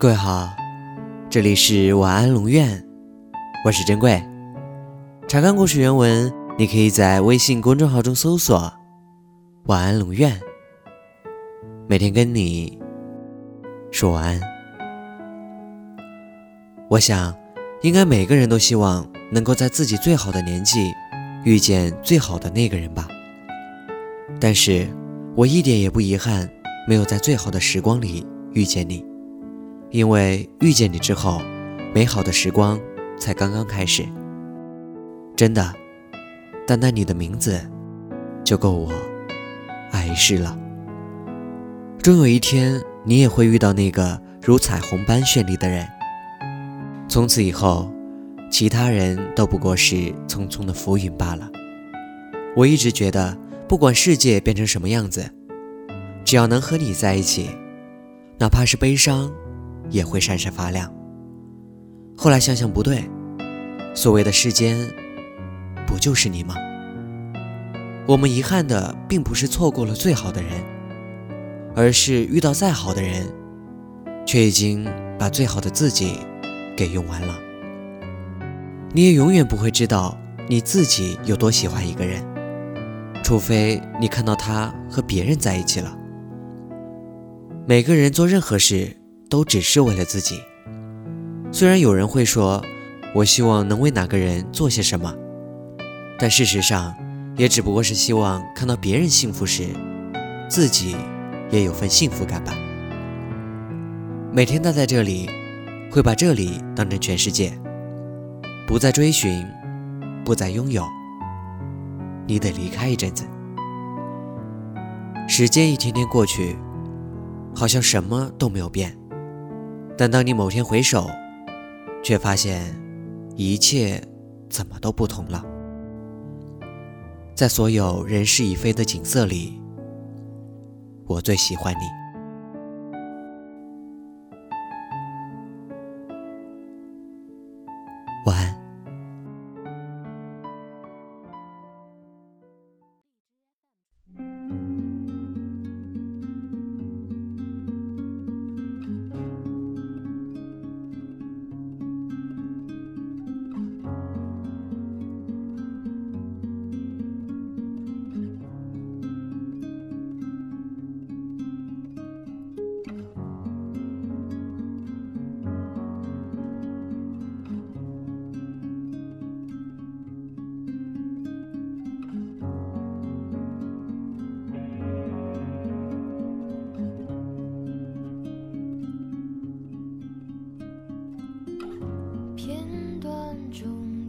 各位好，这里是晚安龙院，我是珍贵。查看故事原文，你可以在微信公众号中搜索“晚安龙院”，每天跟你说晚安。我想，应该每个人都希望能够在自己最好的年纪遇见最好的那个人吧。但是，我一点也不遗憾，没有在最好的时光里遇见你。因为遇见你之后，美好的时光才刚刚开始。真的，单单你的名字就够我爱一世了。终有一天，你也会遇到那个如彩虹般绚丽的人。从此以后，其他人都不过是匆匆的浮云罢了。我一直觉得，不管世界变成什么样子，只要能和你在一起，哪怕是悲伤。也会闪闪发亮。后来想想不对，所谓的世间，不就是你吗？我们遗憾的并不是错过了最好的人，而是遇到再好的人，却已经把最好的自己给用完了。你也永远不会知道你自己有多喜欢一个人，除非你看到他和别人在一起了。每个人做任何事。都只是为了自己。虽然有人会说，我希望能为哪个人做些什么，但事实上，也只不过是希望看到别人幸福时，自己也有份幸福感吧。每天待在这里，会把这里当成全世界，不再追寻，不再拥有，你得离开一阵子。时间一天天过去，好像什么都没有变。但当你某天回首，却发现一切怎么都不同了。在所有人事已非的景色里，我最喜欢你。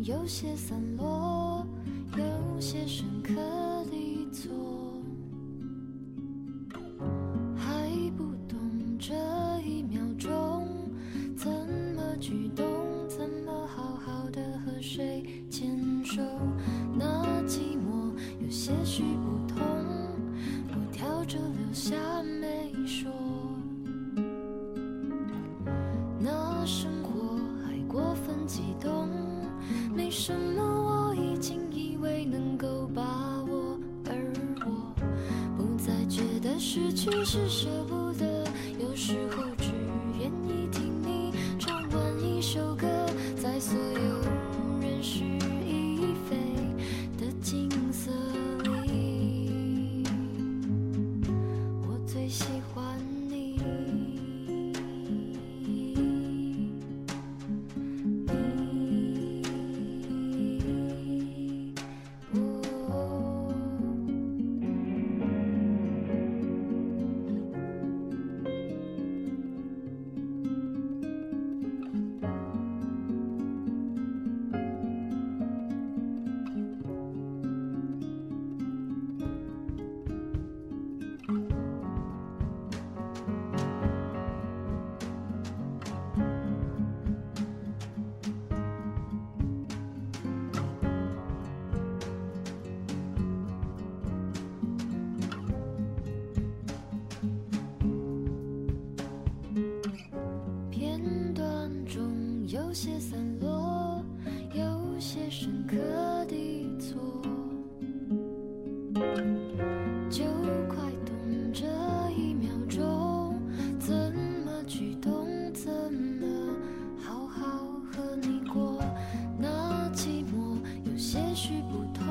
有些散落，有些深刻地错，还不懂这一秒钟怎么举动，怎么好好的和谁牵手。那寂寞有些许不同，我挑着留下没说。那生活还过分激动。没什么，我已经以为能够把握，而我不再觉得失去是舍不得，有时候只有些散落有些深刻的错就快懂这一秒钟怎么举动怎么好好和你过。那寂寞有些许不同。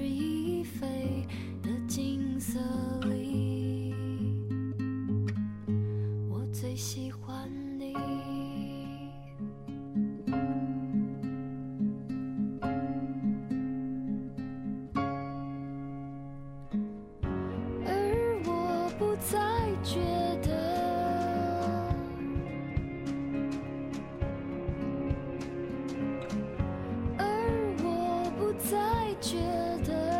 再觉得，